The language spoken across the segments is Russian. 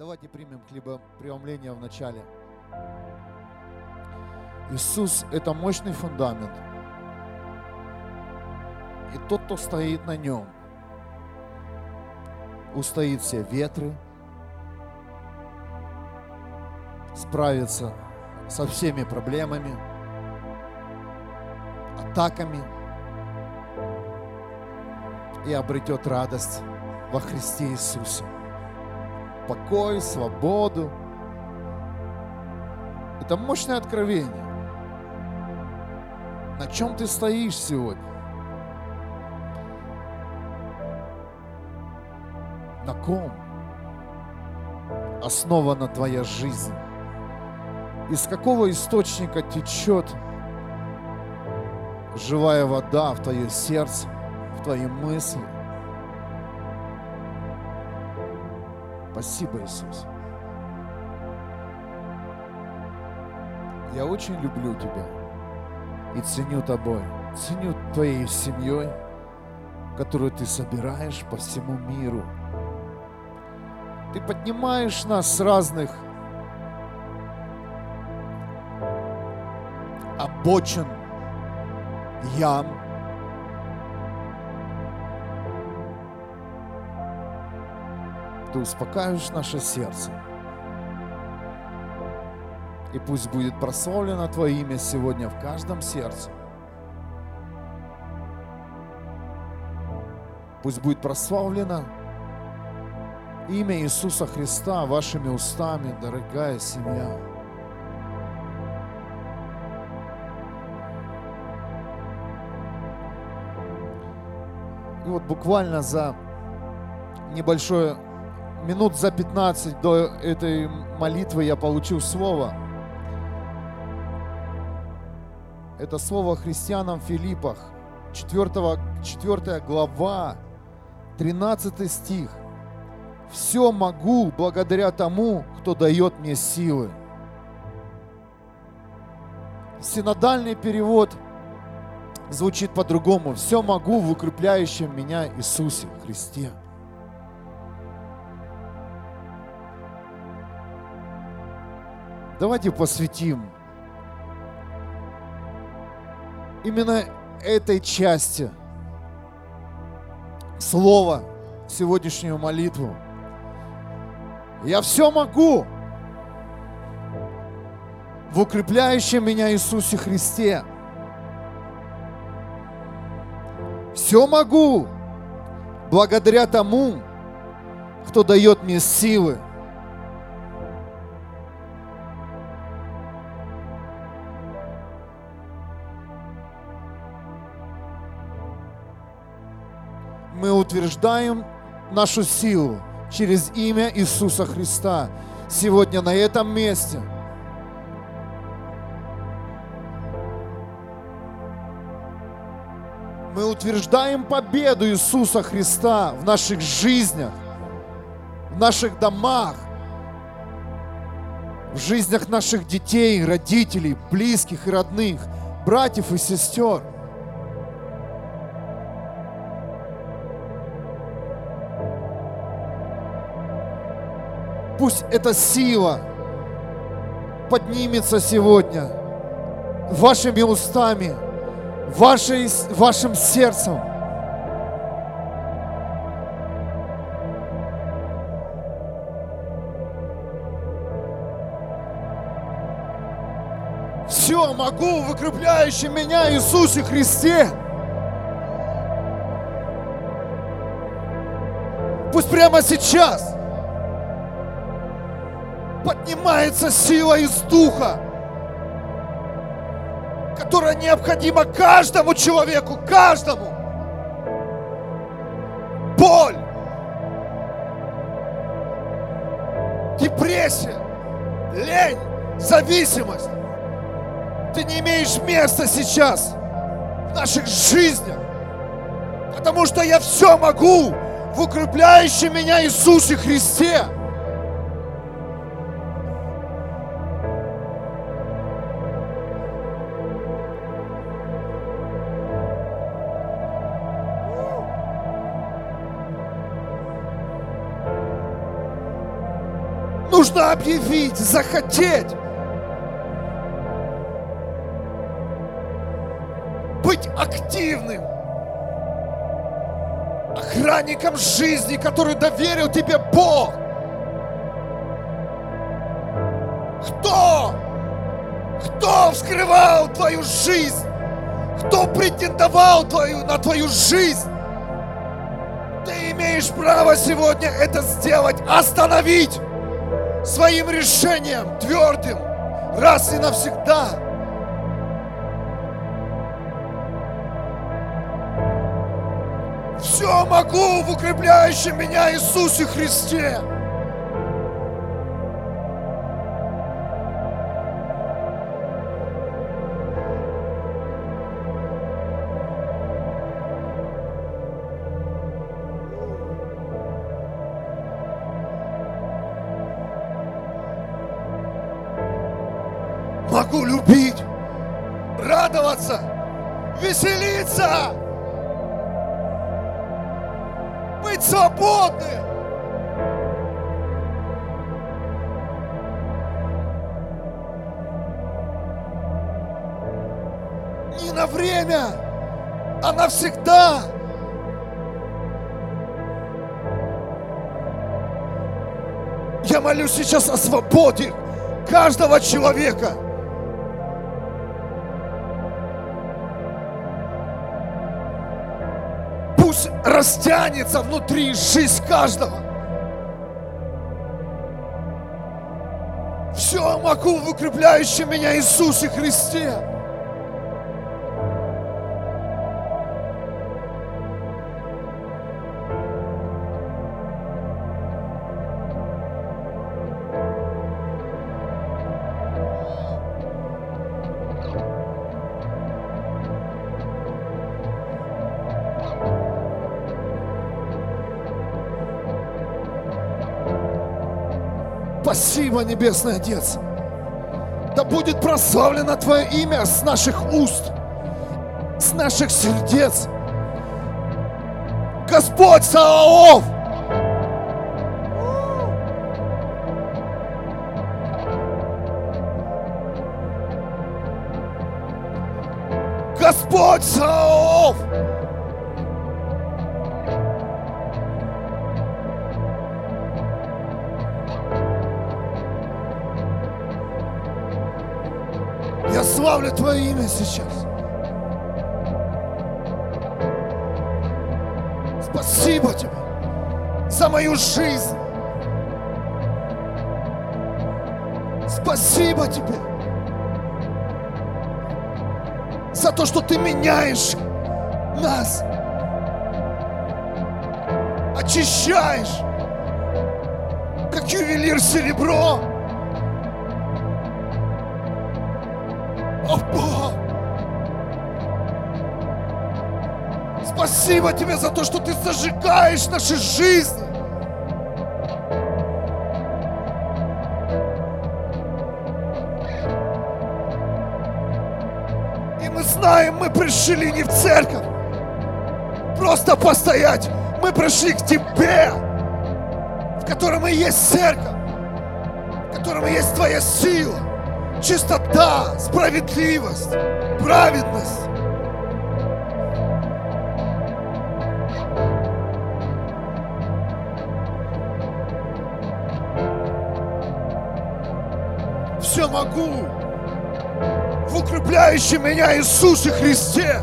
Давайте примем хлебопреломление в начале. Иисус – это мощный фундамент. И тот, кто стоит на нем, устоит все ветры, справится со всеми проблемами, атаками и обретет радость во Христе Иисусе. Покой, свободу. Это мощное откровение. На чем ты стоишь сегодня? На ком основана твоя жизнь? Из какого источника течет живая вода в твое сердце, в твои мысли? Спасибо, Иисус. Я очень люблю Тебя и ценю Тобой, ценю Твоей семьей, которую Ты собираешь по всему миру. Ты поднимаешь нас с разных обочин, ям, Ты успокаиваешь наше сердце. И пусть будет прославлено Твое имя сегодня в каждом сердце. Пусть будет прославлено имя Иисуса Христа вашими устами, дорогая семья. И вот буквально за небольшое минут за 15 до этой молитвы я получил слово. Это слово христианам Филиппах, 4, 4 глава, 13 стих. «Все могу благодаря тому, кто дает мне силы». Синодальный перевод звучит по-другому. «Все могу в укрепляющем меня Иисусе Христе». Давайте посвятим именно этой части слова сегодняшнюю молитву. Я все могу в укрепляющем меня Иисусе Христе. Все могу благодаря тому, кто дает мне силы – утверждаем нашу силу через имя Иисуса Христа сегодня на этом месте. Мы утверждаем победу Иисуса Христа в наших жизнях, в наших домах, в жизнях наших детей, родителей, близких и родных, братьев и сестер – Пусть эта сила поднимется сегодня вашими устами, вашей, вашим сердцем. Все могу в укрепляющем меня Иисусе Христе. Пусть прямо сейчас – поднимается сила из духа, которая необходима каждому человеку, каждому. Боль, депрессия, лень, зависимость. Ты не имеешь места сейчас в наших жизнях, потому что я все могу в укрепляющем меня Иисусе Христе. Нужно объявить, захотеть. Быть активным. Охранником жизни, который доверил тебе Бог. Кто? Кто вскрывал твою жизнь? Кто претендовал твою, на твою жизнь? Ты имеешь право сегодня это сделать, остановить своим решением твердым, раз и навсегда. Все могу в укрепляющем меня Иисусе Христе. Могу любить, радоваться, веселиться, быть свободным. Не на время, а навсегда. Я молюсь сейчас о свободе каждого человека – растянется внутри жизнь каждого. Все могу в укрепляющем меня Иисусе Христе. Спасибо, Небесный Отец. Да будет прославлено Твое имя с наших уст, с наших сердец. Господь Саов! Господь Саов! Сейчас. Спасибо Тебе за мою жизнь. Спасибо Тебе за то, что Ты меняешь нас, очищаешь, как ювелир серебро. Спасибо тебе за то, что ты зажигаешь наши жизни. И мы знаем, мы пришли не в церковь, просто постоять. Мы пришли к Тебе, в котором и есть церковь, в котором и есть Твоя сила, чистота, справедливость, праведность. Могу в укрепляющем меня Иисусе Христе.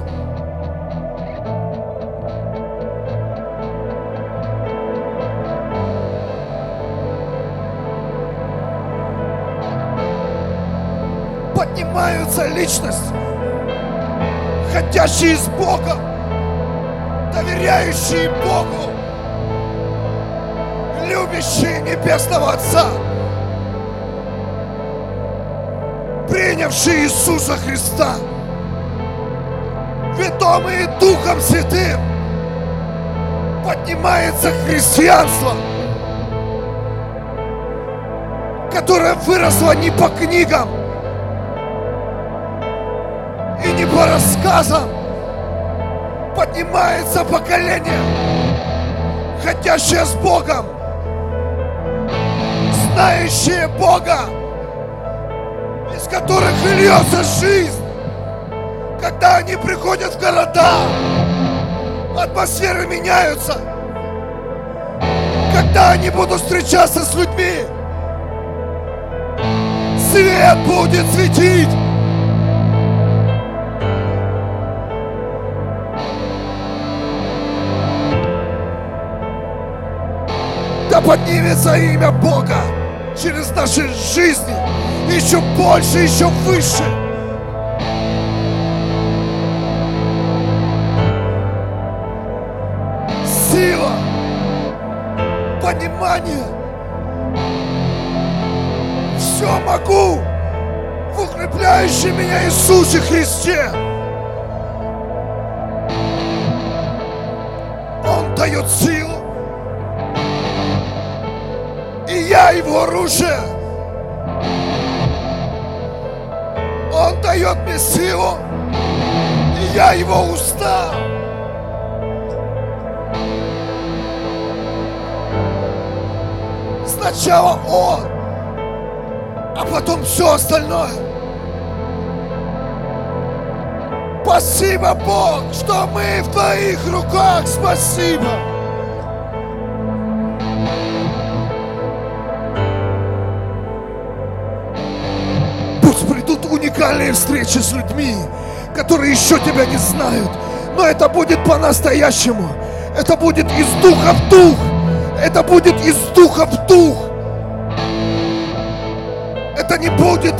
Поднимаются личности, ходящие с Богом, доверяющие Богу, любящие Небесного Отца. Принявшие Иисуса Христа, ведомые Духом Святым, поднимается христианство, которое выросло не по книгам и не по рассказам, поднимается поколение, хотящее с Богом, с знающие Бога, которых льется жизнь, когда они приходят в города, атмосферы меняются, когда они будут встречаться с людьми, свет будет светить. Да поднимется имя Бога через наши жизни еще больше, еще выше. Сила, понимание. Все могу в укрепляющем меня Иисусе Христе. Он дает силу. И я его оружие. Он дает мне силу. И я его уста. Сначала он, а потом все остальное. Спасибо, Бог, что мы в Твоих руках. Спасибо. Уникальные встречи с людьми, которые еще Тебя не знают. Но это будет по-настоящему. Это будет из духа в дух. Это будет из духа в дух. Это не будет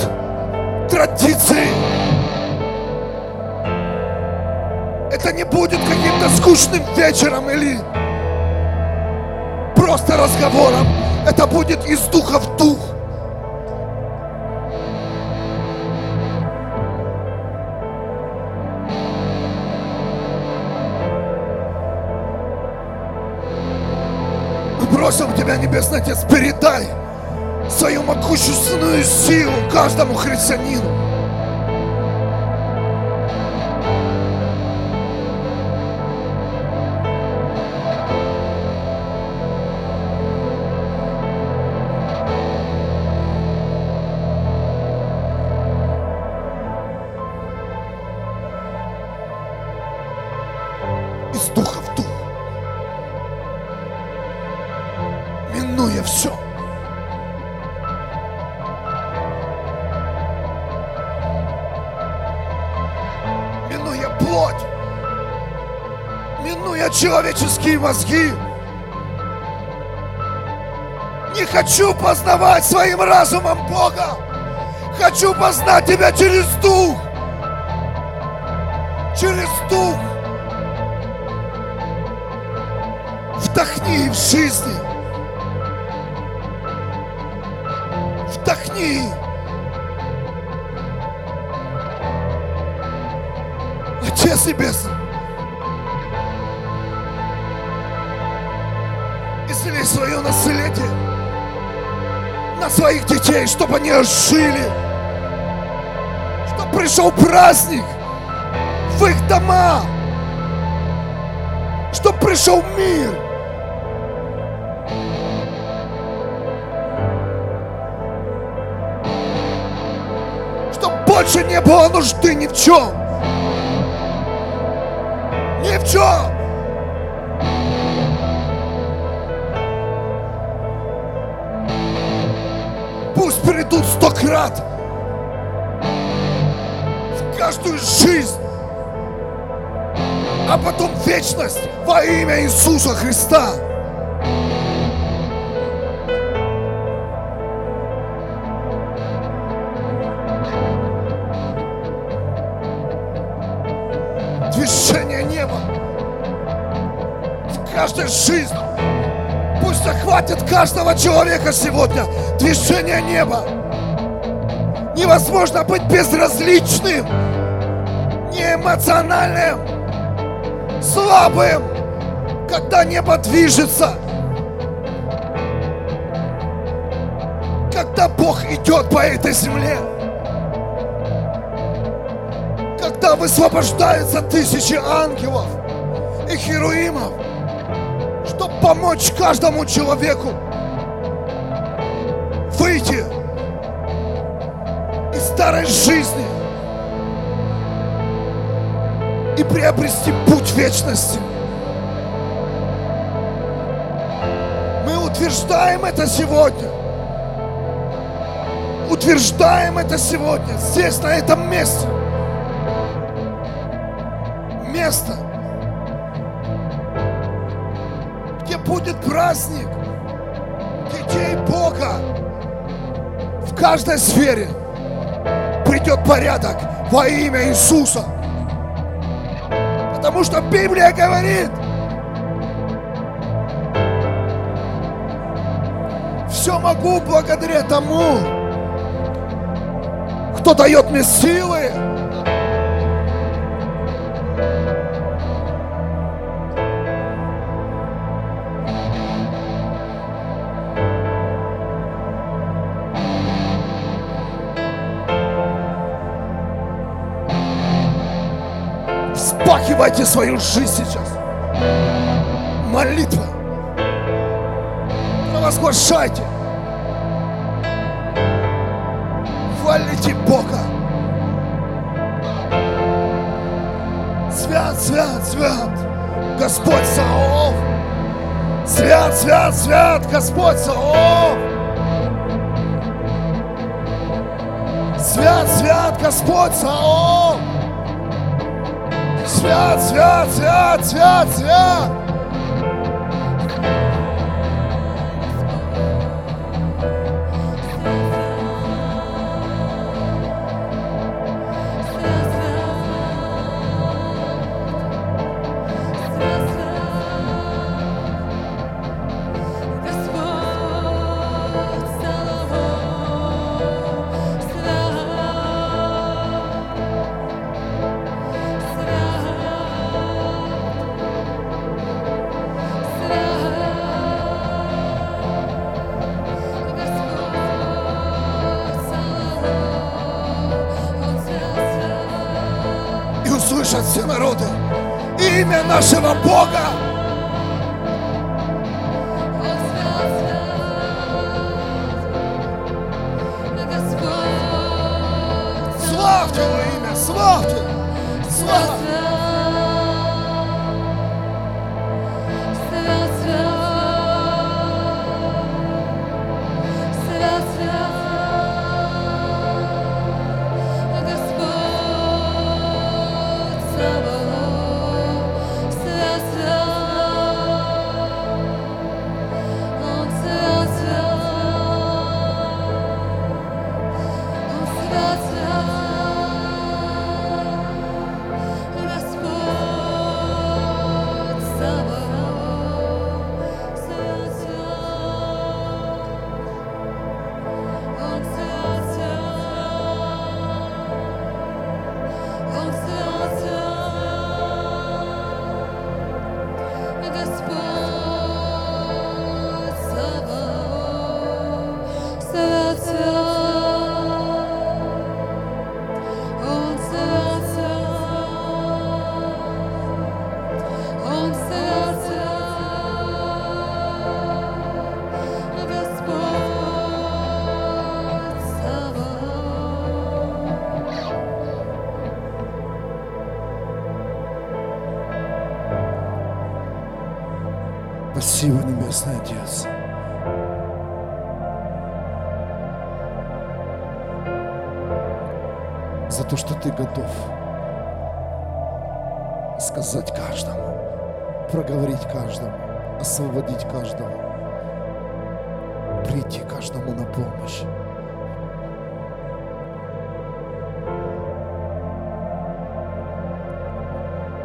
традицией. Это не будет каким-то скучным вечером или просто разговором. Это будет из духа в дух. Мы просим Тебя, Небесный Отец, передай свою могущественную силу каждому христианину. Человеческие мозги. Не хочу познавать своим разумом Бога. Хочу познать Тебя через Дух. Через Дух. Вдохни в жизни. Детей, чтобы они жили. Чтобы пришел праздник в их дома. Чтобы пришел мир. Чтоб больше не было нужды ни в чем. Ни в чем. Пусть придут сто крат в каждую жизнь, а потом вечность во имя Иисуса Христа. Движение неба в каждой жизни. Захватит каждого человека сегодня движение неба. Невозможно быть безразличным, неэмоциональным, слабым, когда небо движется. Когда Бог идет по этой земле. Когда высвобождаются тысячи ангелов и херуимов, помочь каждому человеку выйти из старой жизни и приобрести путь вечности. Мы утверждаем это сегодня. Утверждаем это сегодня, здесь, на этом месте. Место, будет праздник детей Бога в каждой сфере придет порядок во имя Иисуса. Потому что Библия говорит, все могу благодаря тому, кто дает мне силы. Вспахивайте свою жизнь сейчас. Молитва. Провозглашайте. Хвалите Бога. Свят, свят, свят. Господь Саов. Свят, свят, свят. Господь Саов. Свят, свят, Господь Саов. Свят, свят, свят, свят, свят. boca. Небесный Отец. За то, что Ты готов сказать каждому, проговорить каждому, освободить каждого, прийти каждому на помощь.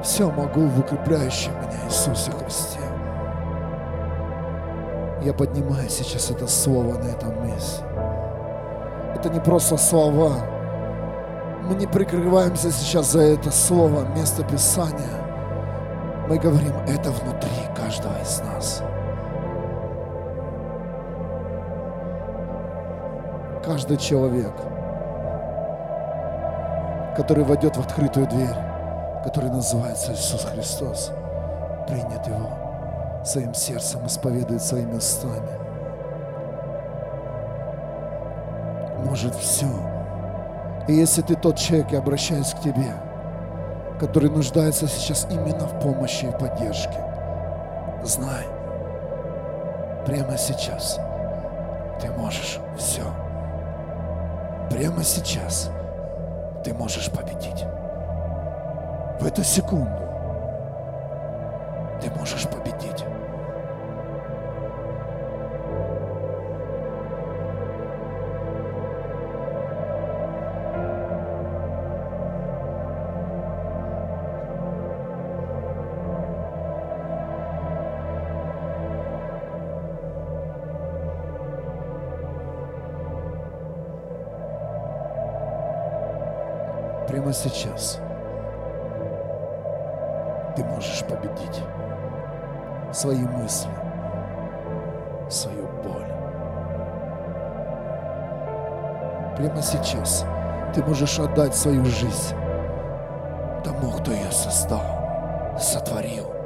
Все могу в укрепляющем меня Иисусе Христе. Я поднимаю сейчас это слово на этом месте. Это не просто слова. Мы не прикрываемся сейчас за это слово, место Писания. Мы говорим, это внутри каждого из нас. Каждый человек, который войдет в открытую дверь, который называется Иисус Христос, принят Его своим сердцем, исповедует своими устами. может все. И если ты тот человек, я обращаюсь к тебе, который нуждается сейчас именно в помощи и поддержке, знай, прямо сейчас ты можешь все. Прямо сейчас ты можешь победить. В эту секунду ты можешь победить. Сейчас ты можешь победить свои мысли, свою боль. Прямо сейчас ты можешь отдать свою жизнь тому, кто ее создал, сотворил.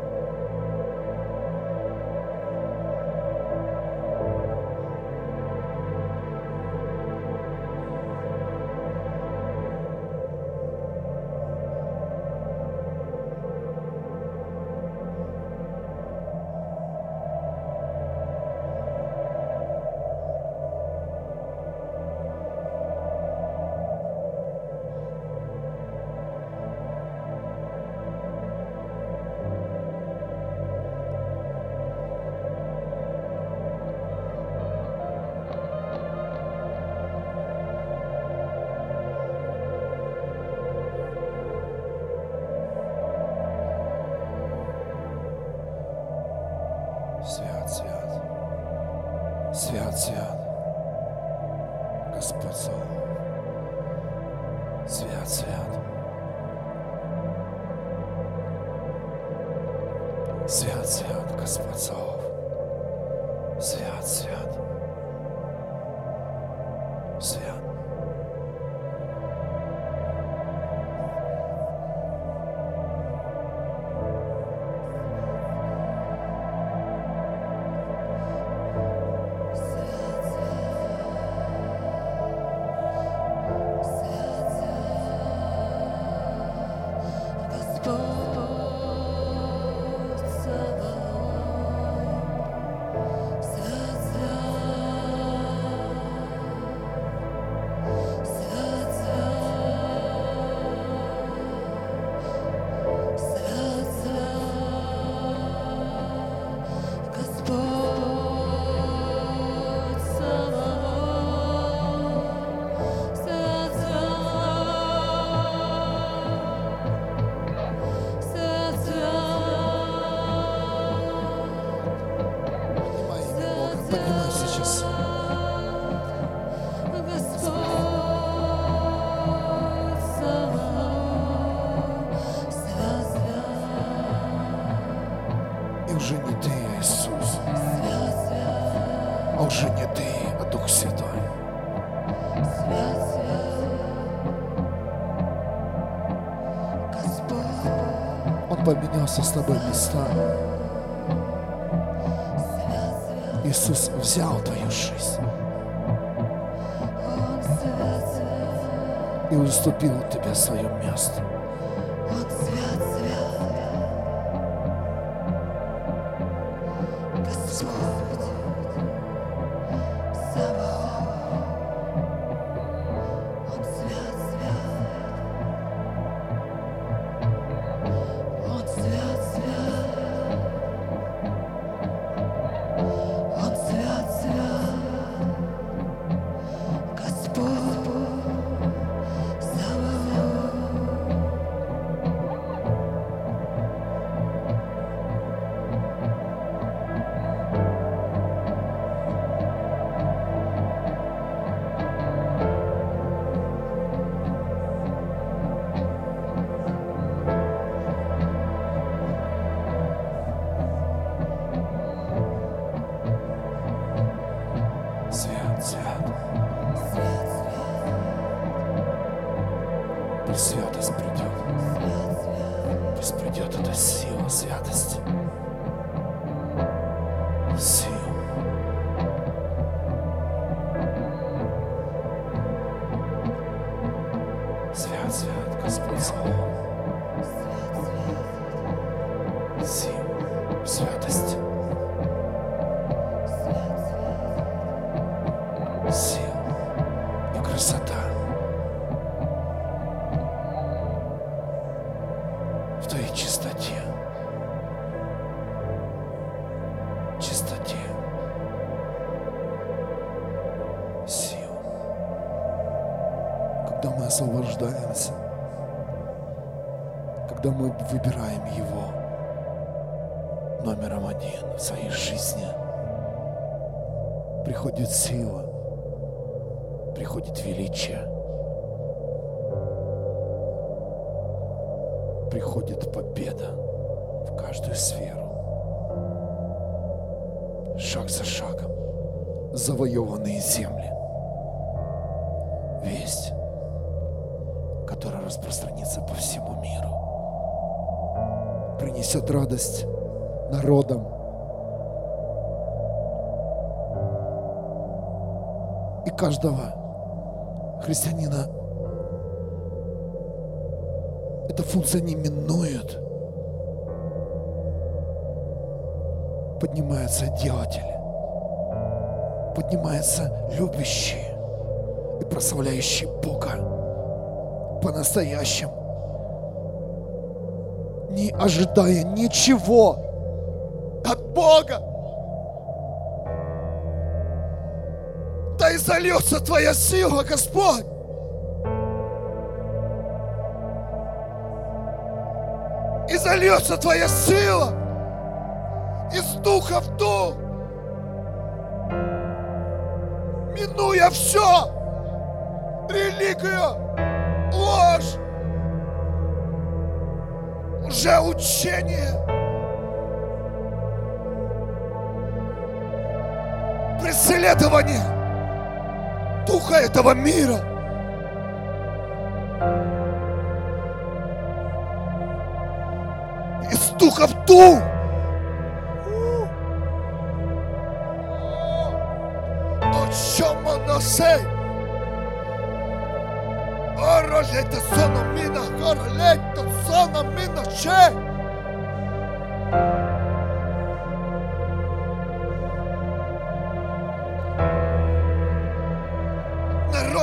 Поменялся с тобой местами. Иисус взял твою жизнь и уступил тебе свое место. Приходит сила, приходит величие, приходит победа в каждую сферу. Шаг за шагом завоеванные земли. Весть, которая распространится по всему миру, принесет радость народам. Каждого христианина эта функция не минует. Поднимаются делатели, поднимаются любящие и прославляющие Бога по-настоящему, не ожидая ничего от Бога. Да и зальется Твоя сила, Господь. И зальется Твоя сила из духа в дух, минуя все, религию, ложь, уже учение, преследование духа этого мира. Из духа в дух.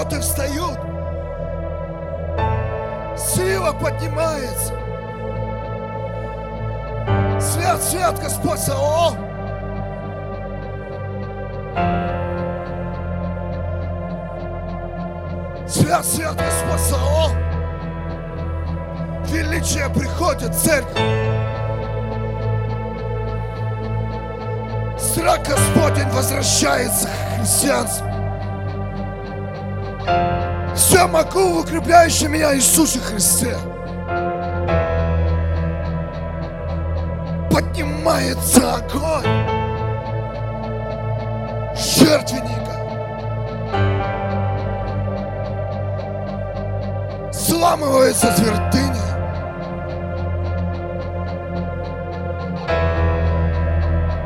Народы встают. Сила поднимается. Свят, свят, Господь Сао. Свят, свят, Господь Сао. Величие приходит, церковь. Страх Господень возвращается к христианству. Все могу в укрепляющем меня Иисусе Христе. Поднимается огонь жертвенника. Сламывается твердыня.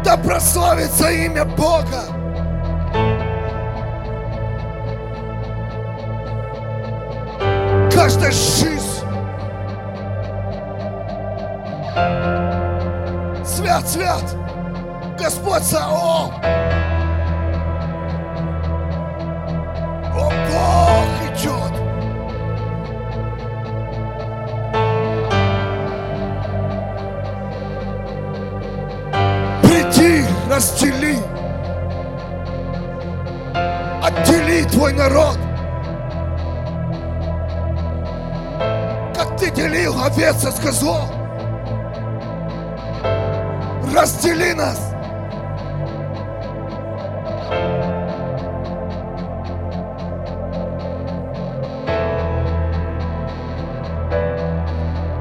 Да прославится имя Бога. Свят. Господь Сао. О, Бог идет. Приди, разстели. Отдели твой народ. Как ты делил овец от козлов. Раздели нас.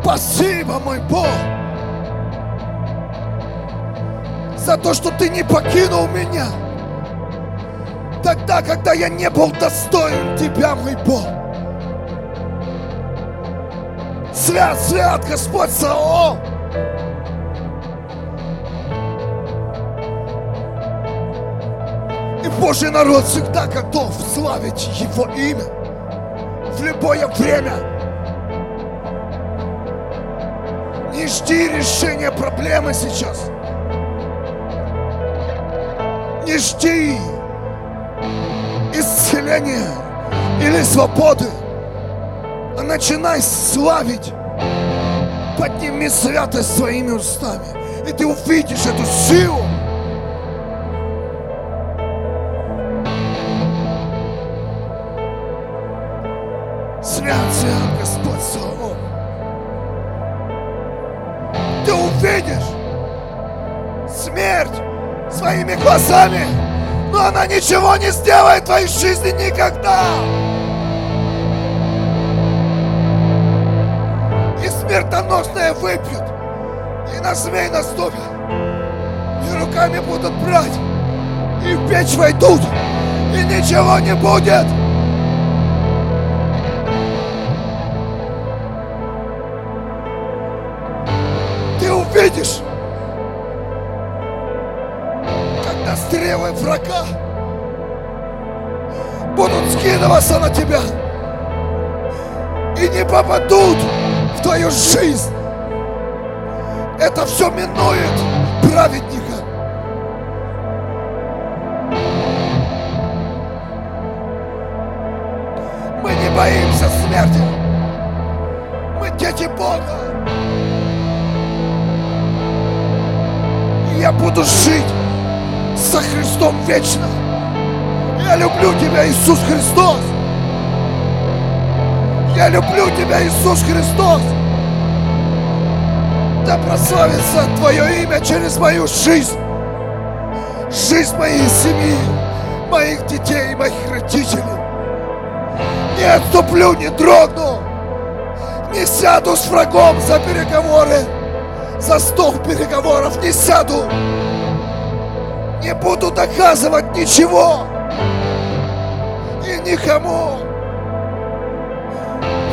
Спасибо, мой Бог, за то, что ты не покинул меня тогда, когда я не был достоин тебя, мой Бог. Свят, свят, Господь Сао! Божий народ всегда готов славить Его имя в любое время Не жди решения проблемы сейчас. Не жди исцеления или свободы, а начинай славить. Подними святость своими устами, и ты увидишь эту силу. Глазами, но она ничего не сделает в твоей жизни никогда. И смертоносное выпьют, и на змей наступят, и руками будут брать, и в печь войдут, и ничего не будет. Стрелы врага будут скидываться на тебя и не попадут в твою жизнь. Это все минует праведника. Мы не боимся смерти. Мы дети Бога. Я буду жить со Христом вечно. Я люблю тебя, Иисус Христос. Я люблю тебя, Иисус Христос. Да прославится Твое имя через мою жизнь. Жизнь моей семьи, моих детей, моих родителей. Не отступлю, не дрогну. Не сяду с врагом за переговоры. За стол переговоров не сяду. Не буду доказывать ничего. И никому.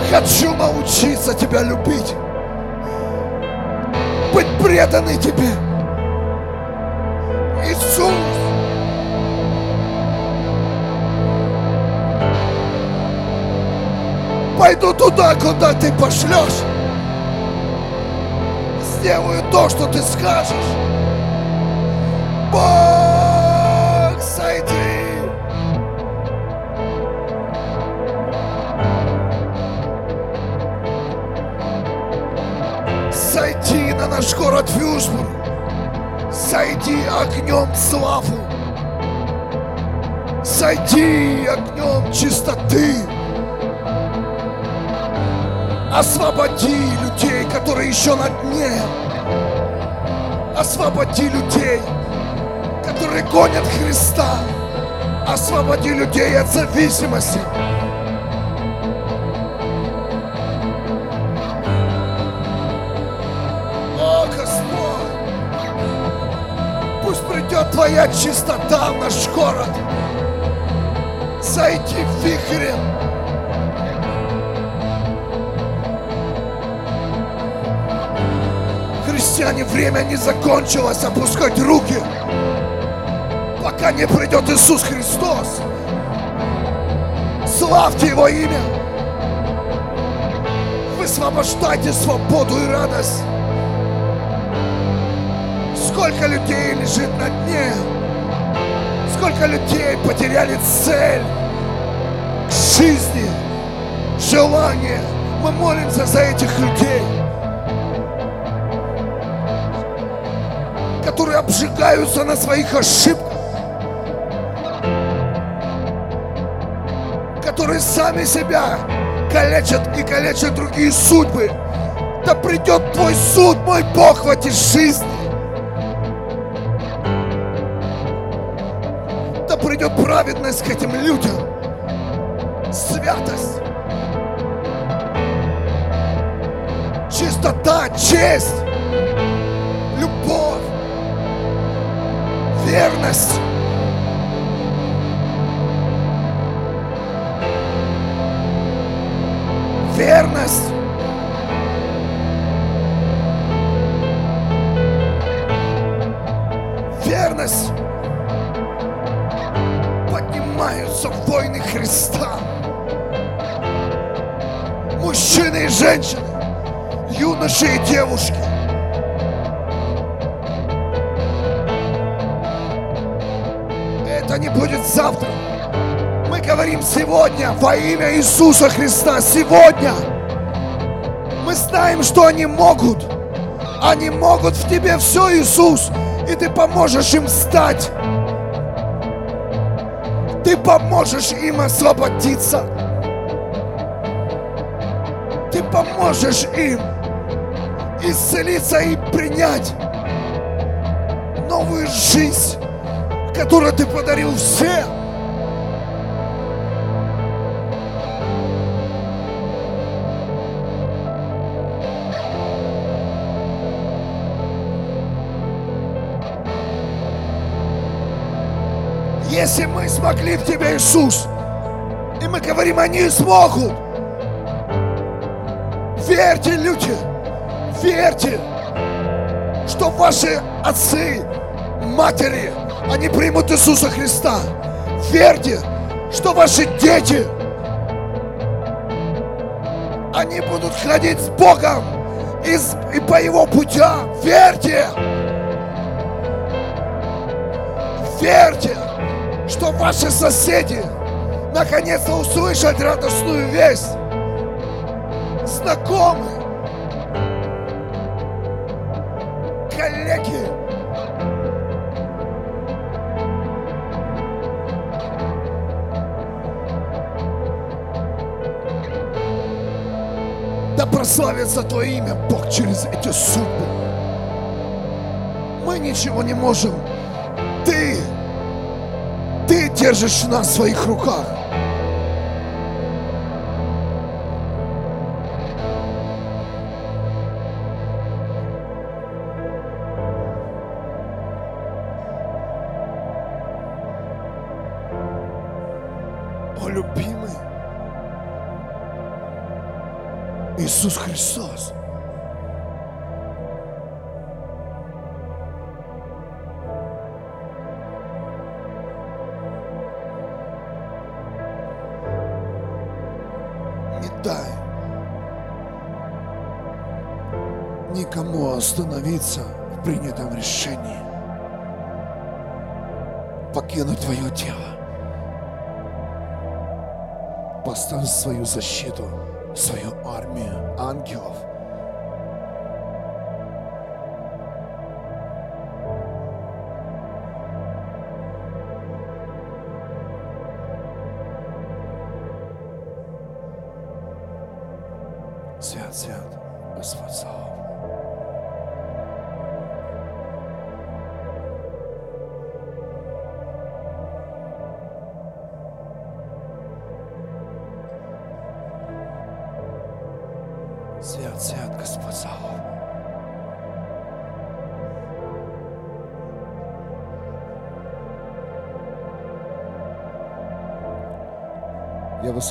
Хочу научиться тебя любить. Быть преданный тебе. Иисус. Пойду туда, куда ты пошлешь. Сделаю то, что ты скажешь. Бог, сойди. Сойди на наш город Вюжбург. Сойди огнем славы. Сойди огнем чистоты. Освободи людей, которые еще на дне. Освободи людей, которые гонят Христа. Освободи людей от зависимости. О, Господь! Пусть придет Твоя чистота в наш город. Зайди вихрем. Христиане, время не закончилось опускать руки, пока не придет Иисус Христос. Славьте Его имя. Высвобождайте свободу и радость. Сколько людей лежит на дне, сколько людей потеряли цель жизни, желание. Мы молимся за этих людей. которые обжигаются на своих ошибках, которые сами себя калечат и калечат другие судьбы. Да придет твой суд, мой Бог, в эти жизни. Да придет праведность к этим людям. Святость. Чистота, честь, любовь верность. Сегодня во имя Иисуса Христа. Сегодня мы знаем, что они могут. Они могут в тебе все, Иисус. И ты поможешь им встать. Ты поможешь им освободиться. Ты поможешь им исцелиться и принять новую жизнь, которую ты подарил всем. Если мы смогли в Тебе, Иисус, и мы говорим, они смогут. Верьте, люди, верьте, что ваши отцы, матери, они примут Иисуса Христа. Верьте, что ваши дети, они будут ходить с Богом и, и по Его путям. Верьте! Верьте! Что ваши соседи наконец-то услышат радостную весть. Знакомые, коллеги, Да прославится Твое имя, Бог, через эти судьбы. Мы ничего не можем. Держишь нас в своих руках. О, любимый Иисус Христос. Остановиться в принятом решении, покинуть твое тело. Поставь свою защиту, свою армию ангелов –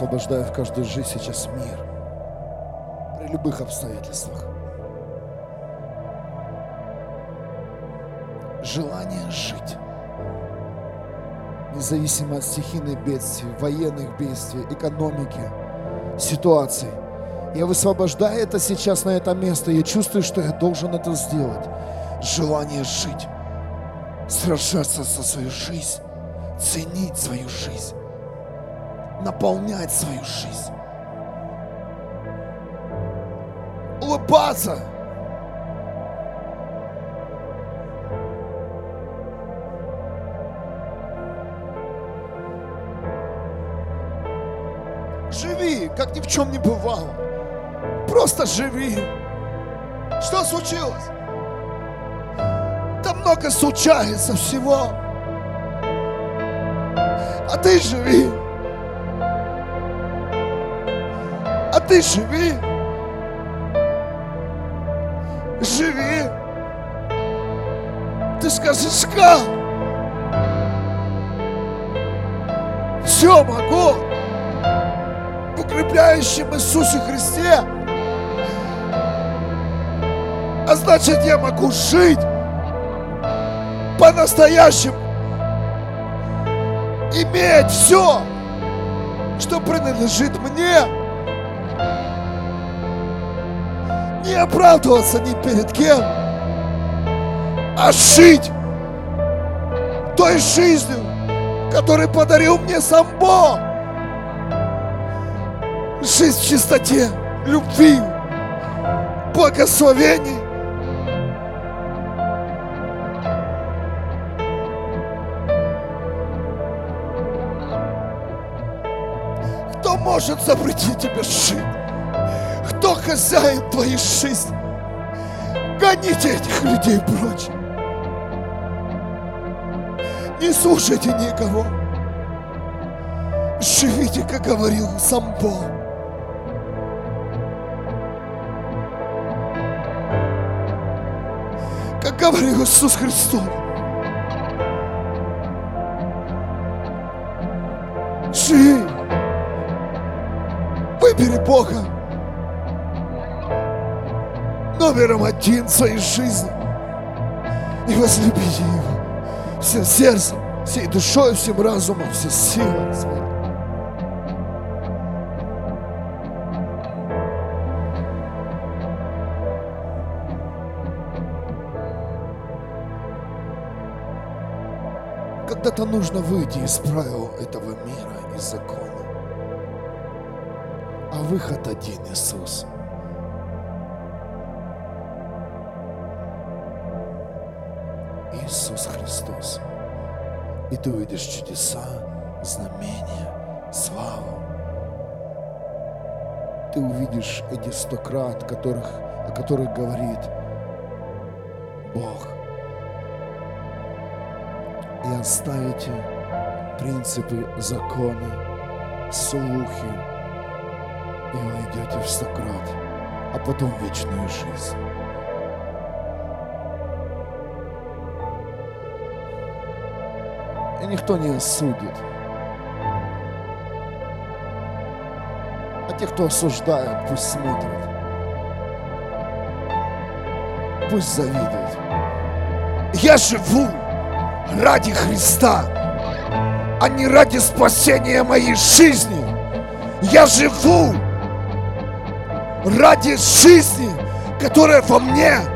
Я высвобождаю в каждую жизнь сейчас мир при любых обстоятельствах. Желание жить, независимо от стихийных бедствий, военных бедствий, экономики, ситуаций. Я высвобождаю это сейчас на это место. Я чувствую, что я должен это сделать. Желание жить, сражаться со своей жизнью, ценить свою жизнь наполнять свою жизнь. Улыбаться. Живи, как ни в чем не бывало. Просто живи. Что случилось? Да много случается всего. А ты живи. Ты живи. Живи. Ты скажешь, как? Все могу в укрепляющем Иисусе Христе. А значит, я могу жить по-настоящему. Иметь все, что принадлежит мне. Не оправдываться ни перед кем, а жить той жизнью, который подарил мне сам Бог. Жизнь в чистоте, любви, благословений. Кто может запретить тебе жить? Хозяин твоей жизни? Гоните этих людей прочь. Не слушайте никого. Живите, как говорил сам Бог. Как говорил Иисус Христос. Живи. Выбери Бога номером один в своей жизни и возлюбите Его всем сердцем, всей душой, всем разумом, всей силой своей. Когда-то нужно выйти из правил этого мира, из закона. А выход один Иисус. Иисус Христос. И ты увидишь чудеса, знамения, славу. Ты увидишь эти сто крат, которых, о которых говорит Бог. И оставите принципы, законы, слухи, и войдете в сто крат, а потом вечную жизнь. И никто не осудит. А те, кто осуждают, пусть смотрят. Пусть завидуют. Я живу ради Христа, а не ради спасения моей жизни. Я живу ради жизни, которая во мне.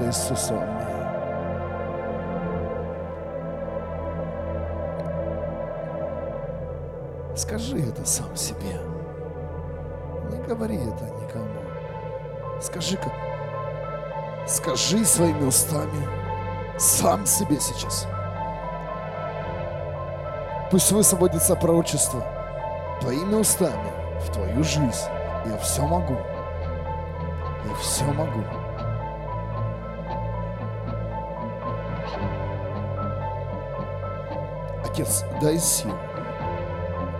Потому что Иисус во мне. Скажи это сам себе. Не говори это никому. Скажи как. Скажи своими устами сам себе сейчас. Пусть высвободится пророчество твоими устами в твою жизнь. Я все могу. Я все могу. Отец, дай сил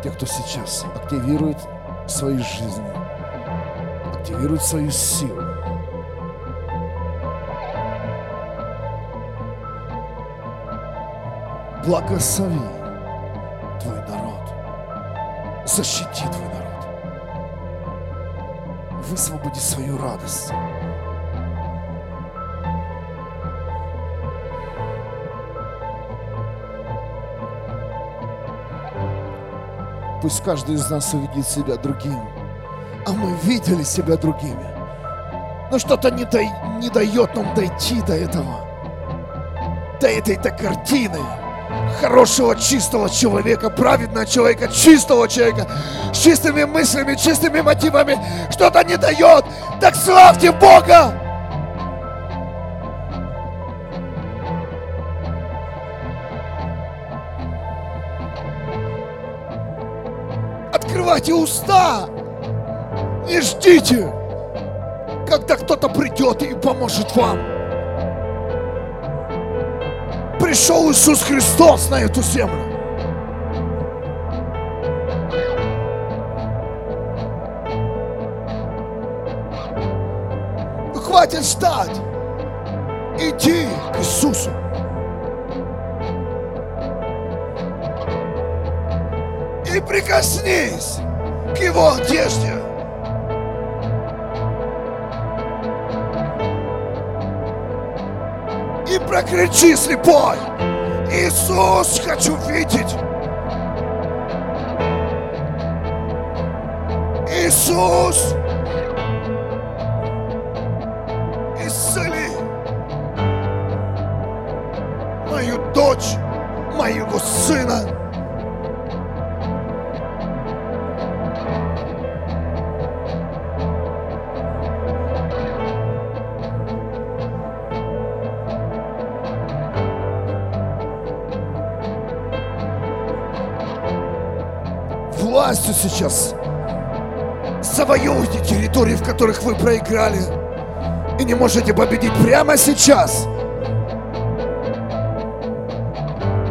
те, кто сейчас активирует свои жизни, активирует свою силу. Благослови твой народ. Защити твой народ. Высвободи свою радость. Пусть каждый из нас увидит себя другим. А мы видели себя другими. Но что-то не, дай, не дает нам дойти до этого. До этой-то картины хорошего, чистого человека, праведного человека, чистого человека, с чистыми мыслями, чистыми мотивами, что-то не дает. Так славьте Бога! Открывайте уста! Не ждите, когда кто-то придет и поможет вам. Пришел Иисус Христос на эту землю. Хватит ждать. Иди к Иисусу. И прикоснись к Его одежде. И прокричи слепой. Иисус, хочу видеть. Иисус, сейчас завоевывайте территории, в которых вы проиграли и не можете победить прямо сейчас.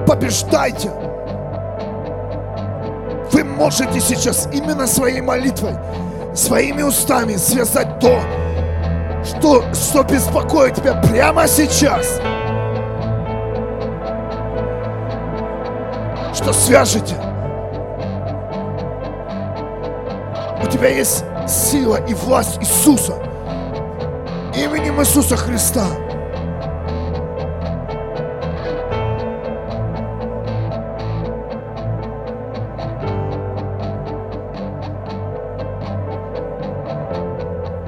Побеждайте. Вы можете сейчас именно своей молитвой, своими устами связать то, что, что беспокоит тебя прямо сейчас. Что свяжете. Тебя есть сила и власть Иисуса. Именем Иисуса Христа.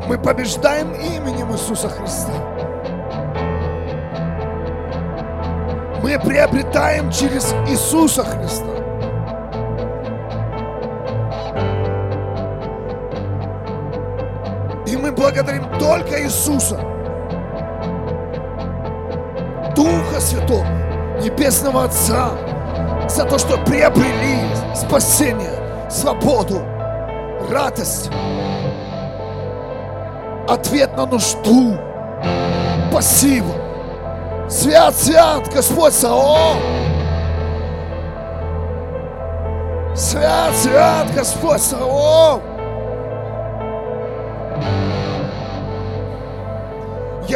Мы побеждаем именем Иисуса Христа. Мы приобретаем через Иисуса Христа. Иисуса, Духа Святого, Небесного Отца, за то, что приобрели спасение, свободу, радость, ответ на нужду. Спасибо. Свят, свят, Господь Сао. Свят, свят, Господь Сао.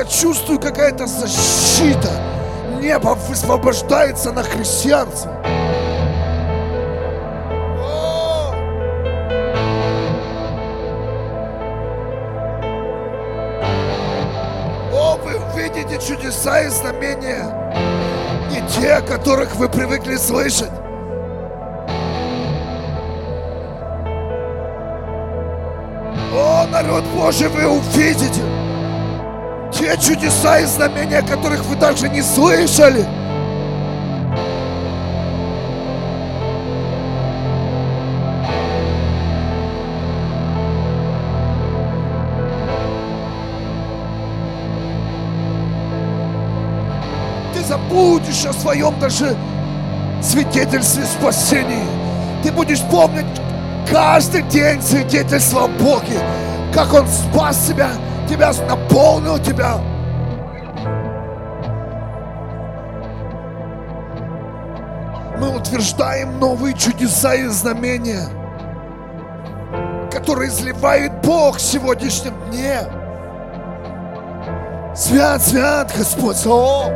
Чувствую какая-то защита. Небо высвобождается на христианца. О! О, вы видите чудеса и знамения. Не те, которых вы привыкли слышать. О, народ Божий, вы увидите те чудеса и знамения, которых вы даже не слышали. Ты забудешь о своем даже свидетельстве спасения. Ты будешь помнить каждый день свидетельство о Боге, как Он спас тебя, тебя наполнил тебя. Мы утверждаем новые чудеса и знамения, которые изливает Бог в сегодняшнем дне. Свят, свят, Господь, о!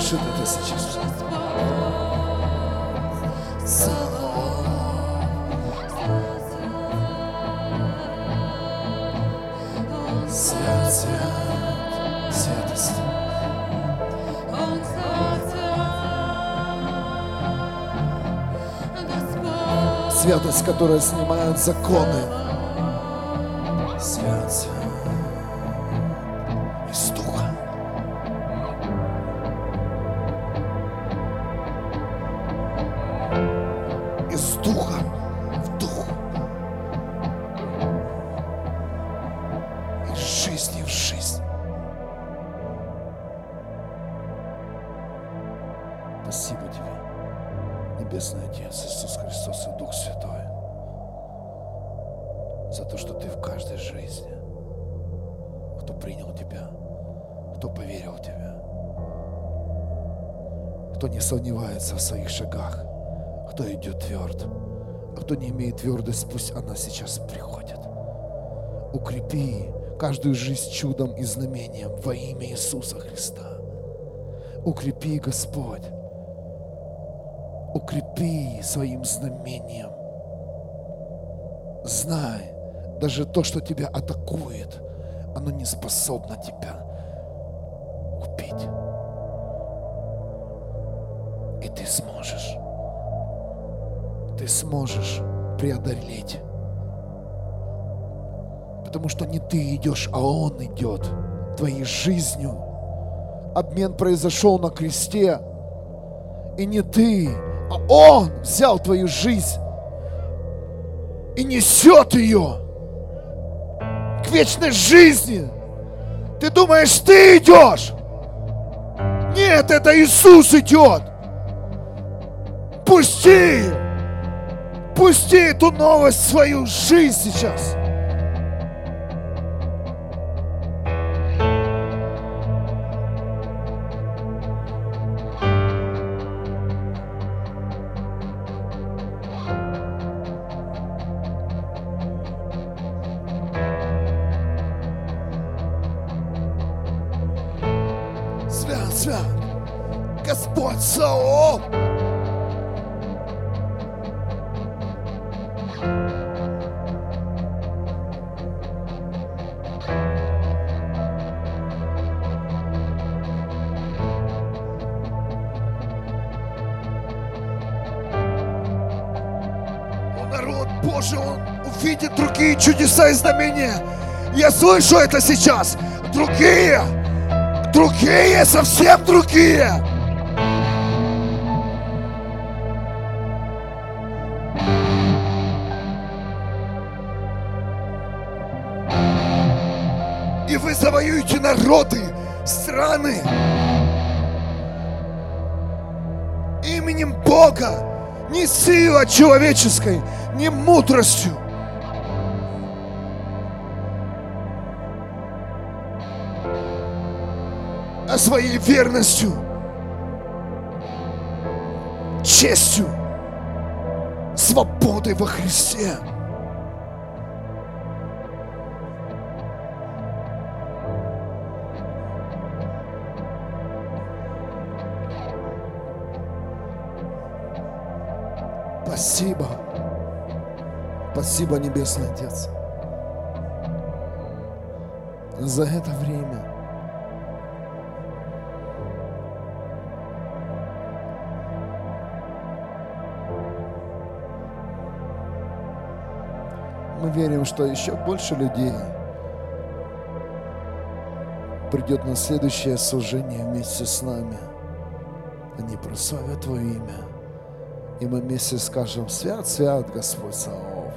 Слышит это сейчас. Свят, свят, святость. Святость, которая снимает законы. Каждую жизнь чудом и знамением во имя Иисуса Христа. Укрепи, Господь, укрепи своим знамением. Знай, даже то, что тебя атакует, оно не способно тебя убить. И ты сможешь. Ты сможешь преодолеть. Потому что не ты идешь, а Он идет твоей жизнью. Обмен произошел на кресте. И не ты, а Он взял твою жизнь и несет ее к вечной жизни. Ты думаешь, ты идешь? Нет, это Иисус идет. Пусти, пусти эту новость в свою жизнь сейчас. Знамения. Я слышу это сейчас. Другие, другие, совсем другие. И вы завоюете народы, страны. Именем Бога, не силой человеческой, не мудростью. А своей верностью, честью, свободой во Христе. Спасибо. Спасибо, Небесный Отец, за это время. Верим, что еще больше людей придет на следующее служение вместе с нами. Они прославят Твое имя. И мы вместе скажем, свят, свят Господь Саов.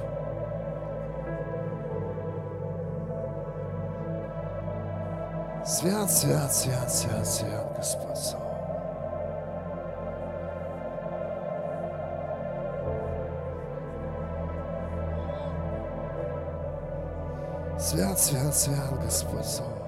Свят, свят, свят, свят, свят Господь Саов. Свят, свят, свят Господь Саов.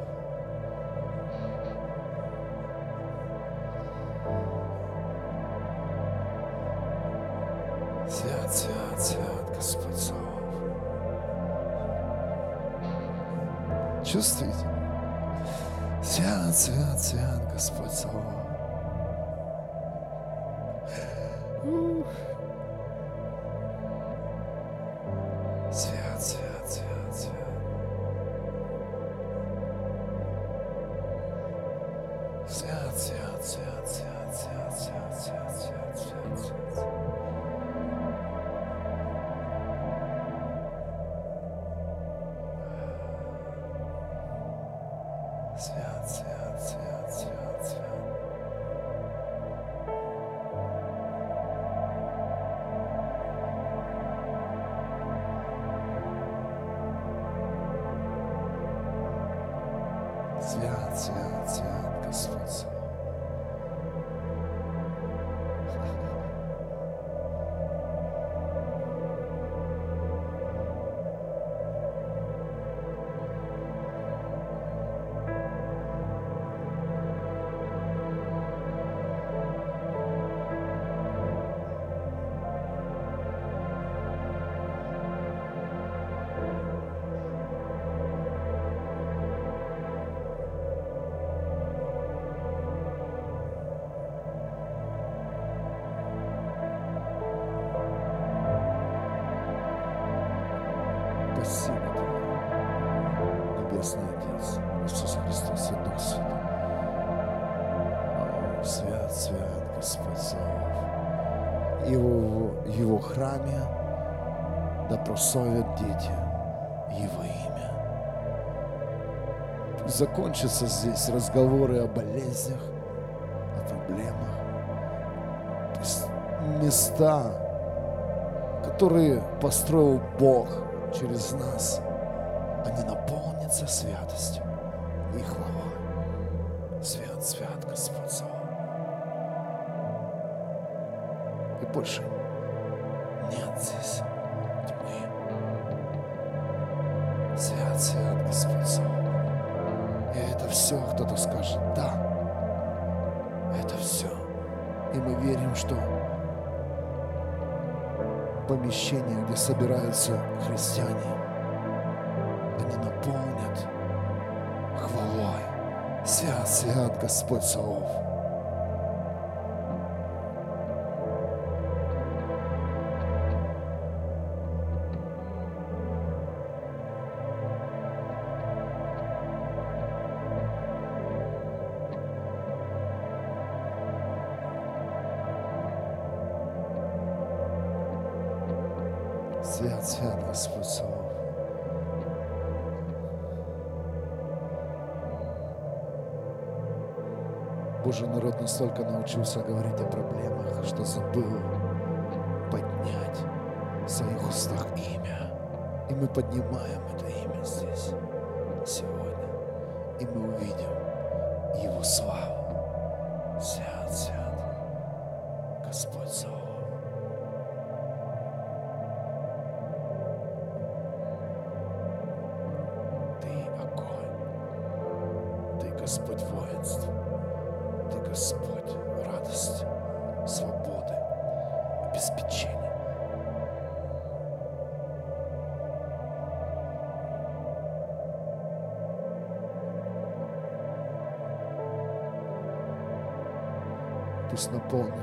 Herz, Herz, Herz, Herz, Herz, Herz. Прославят дети Его имя. Закончатся здесь разговоры о болезнях, о проблемах. Пусть места, которые построил Бог через нас, они наполнятся святостью и хвалой. Наполнят хвалой. Свят, свят Господь Савов. Настолько научился говорить о проблемах, что забыл поднять в своих устах имя. И мы поднимаем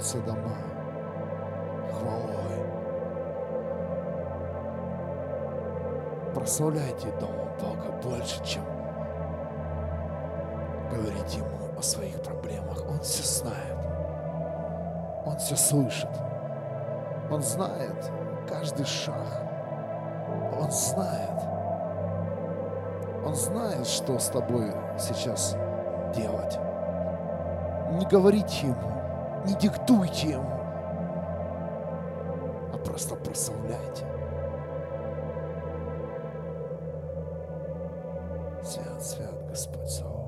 наполнятся дома хвалой. Прославляйте Дом Бога больше, чем говорить Ему о своих проблемах. Он все знает. Он все слышит. Он знает каждый шаг. Он знает. Он знает, что с тобой сейчас делать. Не говорите Ему, не диктуйте Ему, а просто прославляйте. Свят, свят Господь Савва.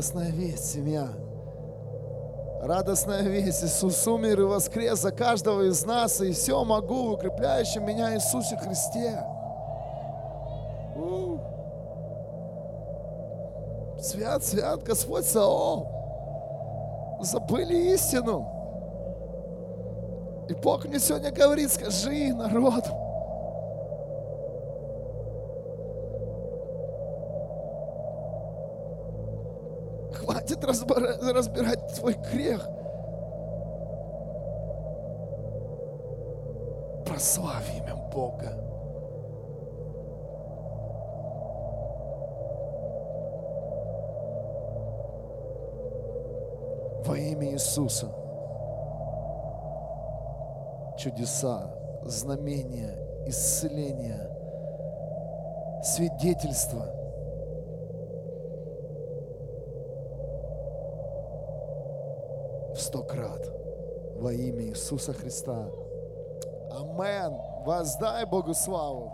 Радостная весть, семья. Радостная весть. Иисус умер и воскрес за каждого из нас, и все могу в меня Иисусе Христе. Свят, свят Господь Саол. Забыли истину. И Бог мне сегодня говорит, скажи народу, разбирать твой грех. Прославь имя Бога. Во имя Иисуса. Чудеса, знамения, исцеления, свидетельства – сто крат во имя Иисуса Христа. Амен. Воздай Богу славу.